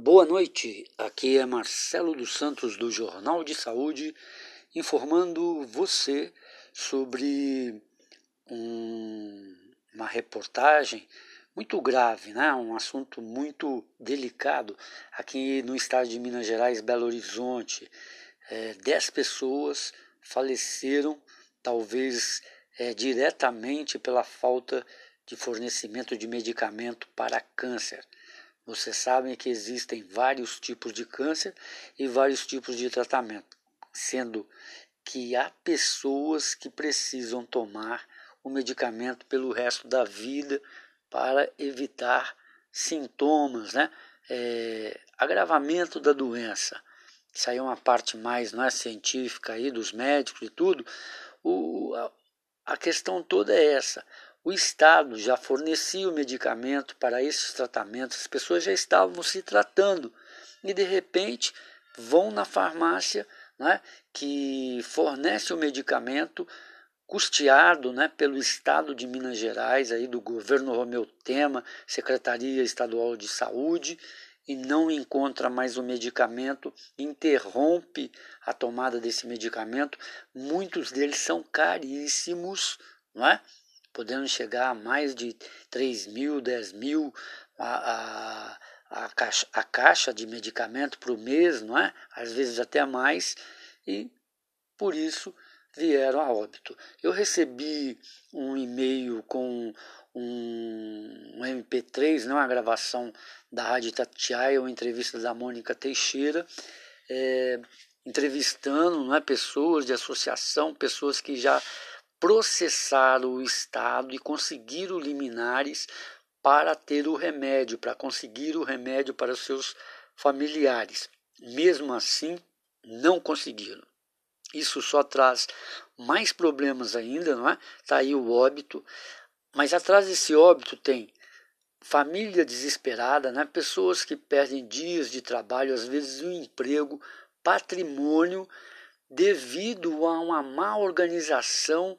Boa noite, aqui é Marcelo dos Santos do Jornal de Saúde, informando você sobre um, uma reportagem muito grave, né? um assunto muito delicado aqui no estado de Minas Gerais, Belo Horizonte. É, dez pessoas faleceram, talvez é, diretamente pela falta de fornecimento de medicamento para câncer. Vocês sabem que existem vários tipos de câncer e vários tipos de tratamento, sendo que há pessoas que precisam tomar o medicamento pelo resto da vida para evitar sintomas, né? É, agravamento da doença. Isso aí é uma parte mais não é, científica aí dos médicos e tudo. O, a, a questão toda é essa. O Estado já fornecia o medicamento para esses tratamentos, as pessoas já estavam se tratando e de repente vão na farmácia né, que fornece o medicamento custeado né, pelo Estado de Minas Gerais, aí do governo Romeu Tema, Secretaria Estadual de Saúde, e não encontra mais o medicamento, interrompe a tomada desse medicamento. Muitos deles são caríssimos, não é? Podendo chegar a mais de 3 mil, 10 mil a, a, a, caixa, a caixa de medicamento o mês, não é? às vezes até mais, e por isso vieram a óbito. Eu recebi um e-mail com um, um MP3, não, a gravação da Rádio Tatiaia, uma entrevista da Mônica Teixeira, é, entrevistando não é, pessoas de associação, pessoas que já processar o Estado e conseguir o liminares para ter o remédio, para conseguir o remédio para os seus familiares. Mesmo assim, não conseguiram. Isso só traz mais problemas ainda, não é? Está aí o óbito, mas atrás desse óbito tem família desesperada, né? pessoas que perdem dias de trabalho, às vezes um emprego, patrimônio devido a uma má organização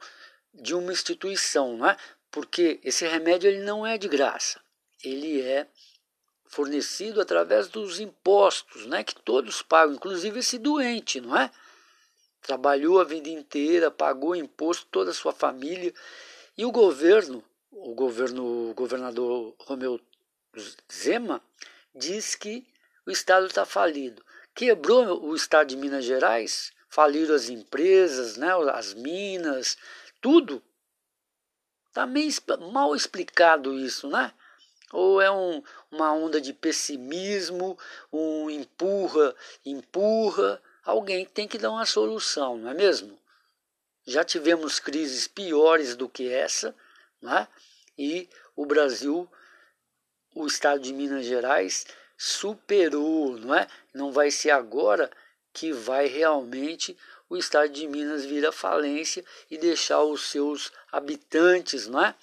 de uma instituição, não é? Porque esse remédio ele não é de graça, ele é fornecido através dos impostos, né, que todos pagam, inclusive esse doente, não é? Trabalhou a vida inteira, pagou imposto toda a sua família e o governo, o governo, o governador Romeu Zema diz que o estado está falido. Quebrou o estado de Minas Gerais faliram as empresas, né, as minas, tudo. Está meio mal explicado isso, né? Ou é um, uma onda de pessimismo, um empurra, empurra. Alguém tem que dar uma solução, não é mesmo? Já tivemos crises piores do que essa, né? e o Brasil, o estado de Minas Gerais, superou, não é? Não vai ser agora que vai realmente o estado de Minas vir à falência e deixar os seus habitantes não é?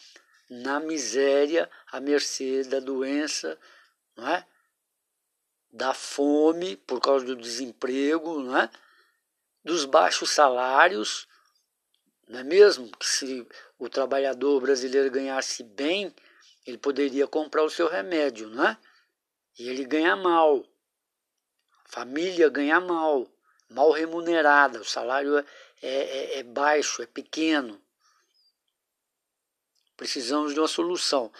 na miséria, à mercê da doença, não é? da fome por causa do desemprego, não é? dos baixos salários, não é mesmo? Que se o trabalhador brasileiro ganhasse bem, ele poderia comprar o seu remédio, não é? E ele ganha mal família ganha mal, mal remunerada, o salário é, é, é baixo, é pequeno. Precisamos de uma solução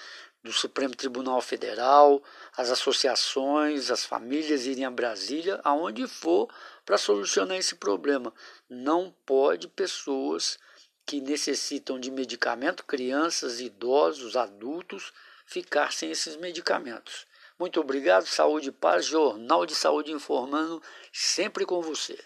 do Supremo Tribunal Federal, as associações, as famílias irem a Brasília, aonde for, para solucionar esse problema. Não pode pessoas que necessitam de medicamento, crianças, idosos, adultos, ficar sem esses medicamentos. Muito obrigado, Saúde e Paz, Jornal de Saúde informando sempre com você.